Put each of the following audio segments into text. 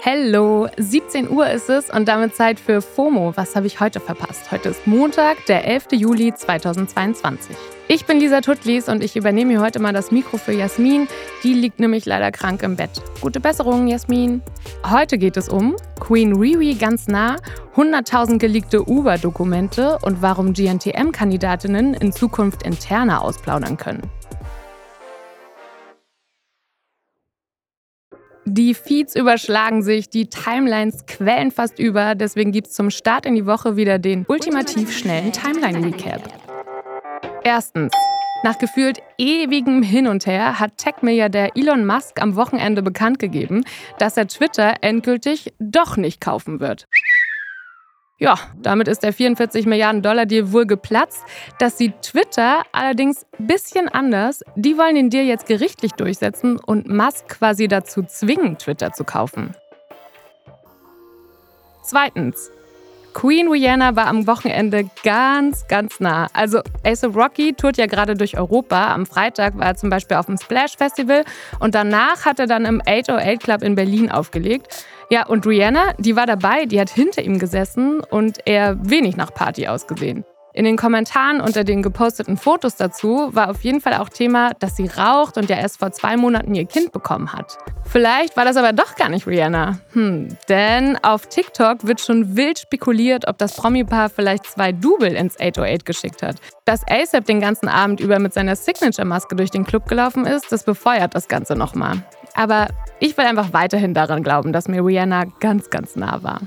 Hello, 17 Uhr ist es und damit Zeit für FOMO. Was habe ich heute verpasst? Heute ist Montag, der 11. Juli 2022. Ich bin Lisa Tuttlis und ich übernehme hier heute mal das Mikro für Jasmin. Die liegt nämlich leider krank im Bett. Gute Besserung, Jasmin. Heute geht es um Queen Riri ganz nah, 100.000 geleakte Uber-Dokumente und warum GNTM-Kandidatinnen in Zukunft interner ausplaudern können. Die Feeds überschlagen sich, die Timelines quellen fast über. Deswegen gibt es zum Start in die Woche wieder den ultimativ schnellen Timeline-Recap. Erstens. Nach gefühlt ewigem Hin und Her hat Tech-Milliardär Elon Musk am Wochenende bekannt gegeben, dass er Twitter endgültig doch nicht kaufen wird. Ja, damit ist der 44 Milliarden Dollar Deal wohl geplatzt. Das sieht Twitter allerdings ein bisschen anders. Die wollen den Deal jetzt gerichtlich durchsetzen und Musk quasi dazu zwingen, Twitter zu kaufen. Zweitens. Queen Rihanna war am Wochenende ganz, ganz nah. Also Ace Rocky tourt ja gerade durch Europa. Am Freitag war er zum Beispiel auf dem Splash Festival und danach hat er dann im 808 Club in Berlin aufgelegt. Ja, und Rihanna, die war dabei, die hat hinter ihm gesessen und er wenig nach Party ausgesehen. In den Kommentaren unter den geposteten Fotos dazu war auf jeden Fall auch Thema, dass sie raucht und ja erst vor zwei Monaten ihr Kind bekommen hat. Vielleicht war das aber doch gar nicht Rihanna. Hm, denn auf TikTok wird schon wild spekuliert, ob das Promi-Paar vielleicht zwei Double ins 808 geschickt hat. Dass ASAP den ganzen Abend über mit seiner Signature-Maske durch den Club gelaufen ist, das befeuert das Ganze nochmal. Aber ich will einfach weiterhin daran glauben, dass mir Rihanna ganz, ganz nah war.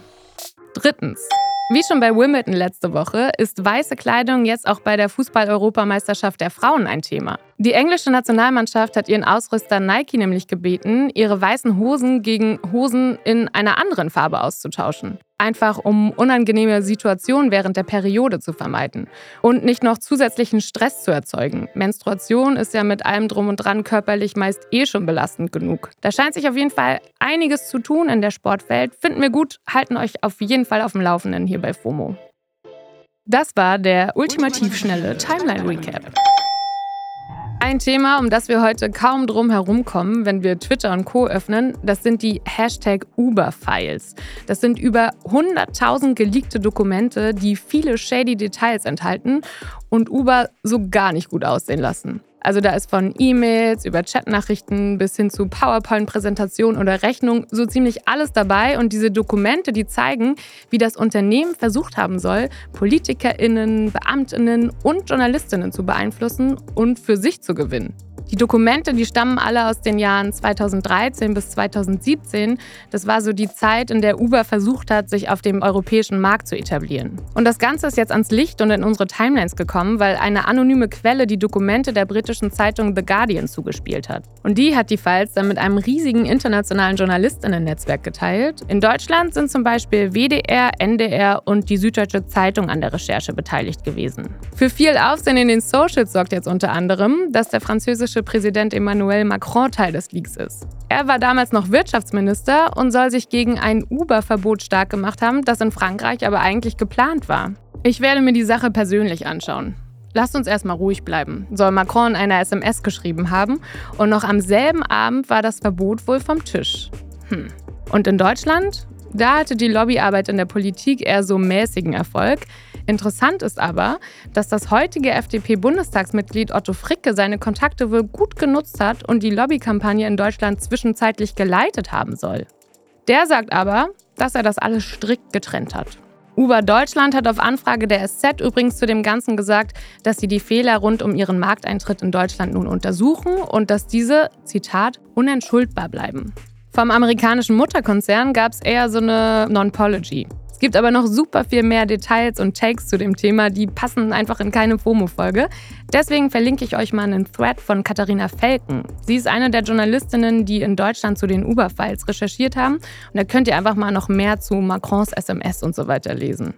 Drittens. Wie schon bei Wimbledon letzte Woche ist weiße Kleidung jetzt auch bei der Fußball-Europameisterschaft der Frauen ein Thema. Die englische Nationalmannschaft hat ihren Ausrüster Nike nämlich gebeten, ihre weißen Hosen gegen Hosen in einer anderen Farbe auszutauschen einfach um unangenehme Situationen während der Periode zu vermeiden und nicht noch zusätzlichen Stress zu erzeugen. Menstruation ist ja mit allem drum und dran körperlich meist eh schon belastend genug. Da scheint sich auf jeden Fall einiges zu tun in der Sportwelt. Finden wir gut, halten euch auf jeden Fall auf dem Laufenden hier bei FOMO. Das war der ultimativ schnelle Timeline Recap. Ein Thema, um das wir heute kaum drum herumkommen, wenn wir Twitter und Co. öffnen, das sind die Hashtag Uber-Files. Das sind über 100.000 geleakte Dokumente, die viele shady Details enthalten und Uber so gar nicht gut aussehen lassen. Also da ist von E-Mails über Chatnachrichten bis hin zu PowerPoint-Präsentationen oder Rechnungen so ziemlich alles dabei. Und diese Dokumente, die zeigen, wie das Unternehmen versucht haben soll, PolitikerInnen, BeamtInnen und JournalistInnen zu beeinflussen und für sich zu gewinnen. Die Dokumente, die stammen alle aus den Jahren 2013 bis 2017. Das war so die Zeit, in der Uber versucht hat, sich auf dem europäischen Markt zu etablieren. Und das Ganze ist jetzt ans Licht und in unsere Timelines gekommen, weil eine anonyme Quelle die Dokumente der britischen Zeitung The Guardian zugespielt hat. Und die hat die Files dann mit einem riesigen internationalen JournalistInnen-Netzwerk geteilt. In Deutschland sind zum Beispiel WDR, NDR und die Süddeutsche Zeitung an der Recherche beteiligt gewesen. Für viel Aufsehen in den Socials sorgt jetzt unter anderem, dass der französische Präsident Emmanuel Macron Teil des Leaks ist. Er war damals noch Wirtschaftsminister und soll sich gegen ein Uber-Verbot stark gemacht haben, das in Frankreich aber eigentlich geplant war. Ich werde mir die Sache persönlich anschauen. Lasst uns erstmal ruhig bleiben, soll Macron in einer SMS geschrieben haben. Und noch am selben Abend war das Verbot wohl vom Tisch. Hm. Und in Deutschland? Da hatte die Lobbyarbeit in der Politik eher so mäßigen Erfolg. Interessant ist aber, dass das heutige FDP-Bundestagsmitglied Otto Fricke seine Kontakte wohl gut genutzt hat und die Lobbykampagne in Deutschland zwischenzeitlich geleitet haben soll. Der sagt aber, dass er das alles strikt getrennt hat. Uber Deutschland hat auf Anfrage der SZ übrigens zu dem Ganzen gesagt, dass sie die Fehler rund um ihren Markteintritt in Deutschland nun untersuchen und dass diese, Zitat, unentschuldbar bleiben. Vom amerikanischen Mutterkonzern gab es eher so eine Non-Pology gibt aber noch super viel mehr Details und Takes zu dem Thema, die passen einfach in keine FOMO-Folge. Deswegen verlinke ich euch mal einen Thread von Katharina Felken. Sie ist eine der Journalistinnen, die in Deutschland zu den Uber-Files recherchiert haben. Und da könnt ihr einfach mal noch mehr zu Macrons SMS und so weiter lesen.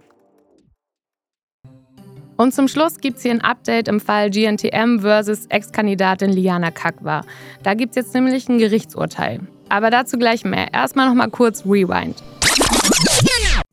Und zum Schluss gibt es hier ein Update im Fall GNTM versus Ex-Kandidatin Liana Kakwa. Da gibt es jetzt nämlich ein Gerichtsurteil. Aber dazu gleich mehr. Erstmal noch mal kurz Rewind.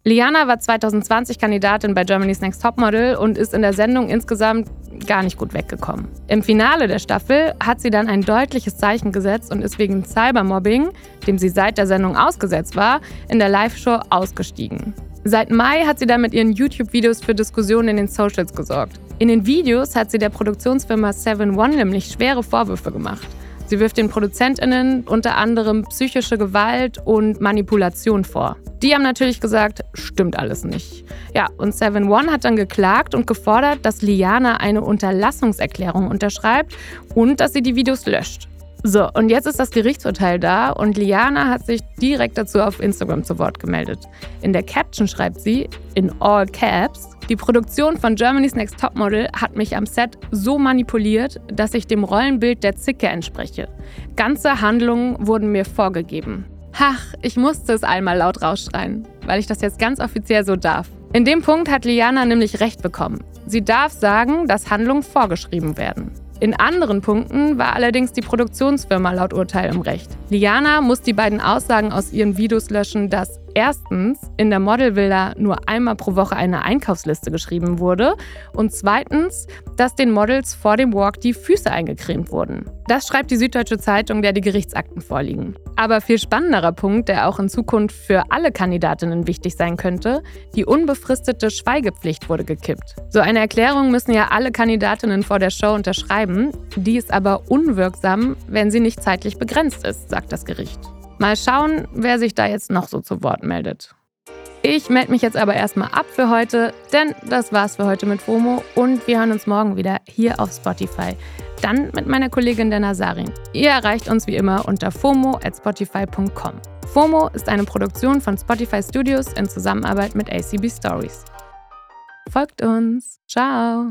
Liana war 2020 Kandidatin bei Germany's Next Topmodel und ist in der Sendung insgesamt gar nicht gut weggekommen. Im Finale der Staffel hat sie dann ein deutliches Zeichen gesetzt und ist wegen Cybermobbing, dem sie seit der Sendung ausgesetzt war, in der Live-Show ausgestiegen. Seit Mai hat sie dann mit ihren YouTube-Videos für Diskussionen in den Socials gesorgt. In den Videos hat sie der Produktionsfirma 7 One nämlich schwere Vorwürfe gemacht. Sie wirft den ProduzentInnen unter anderem psychische Gewalt und Manipulation vor. Die haben natürlich gesagt, stimmt alles nicht. Ja, und 7 One hat dann geklagt und gefordert, dass Liana eine Unterlassungserklärung unterschreibt und dass sie die Videos löscht. So, und jetzt ist das Gerichtsurteil da und Liana hat sich direkt dazu auf Instagram zu Wort gemeldet. In der Caption schreibt sie, in all caps, die Produktion von Germany's Next Topmodel hat mich am Set so manipuliert, dass ich dem Rollenbild der Zicke entspreche. Ganze Handlungen wurden mir vorgegeben. Ach, ich musste es einmal laut rausschreien, weil ich das jetzt ganz offiziell so darf. In dem Punkt hat Liana nämlich recht bekommen. Sie darf sagen, dass Handlungen vorgeschrieben werden. In anderen Punkten war allerdings die Produktionsfirma laut Urteil im Recht. Liana muss die beiden Aussagen aus ihren Videos löschen, dass erstens in der Modelvilla nur einmal pro Woche eine Einkaufsliste geschrieben wurde und zweitens, dass den Models vor dem Walk die Füße eingecremt wurden. Das schreibt die Süddeutsche Zeitung, der die Gerichtsakten vorliegen. Aber viel spannenderer Punkt, der auch in Zukunft für alle Kandidatinnen wichtig sein könnte, die unbefristete Schweigepflicht wurde gekippt. So eine Erklärung müssen ja alle Kandidatinnen vor der Show unterschreiben, die ist aber unwirksam, wenn sie nicht zeitlich begrenzt ist, sagt das Gericht. Mal schauen, wer sich da jetzt noch so zu Wort meldet. Ich melde mich jetzt aber erstmal ab für heute, denn das war's für heute mit FOMO und wir hören uns morgen wieder hier auf Spotify. Dann mit meiner Kollegin der Nazarin. Ihr erreicht uns wie immer unter FOMO at spotify.com. FOMO ist eine Produktion von Spotify Studios in Zusammenarbeit mit ACB Stories. Folgt uns. Ciao.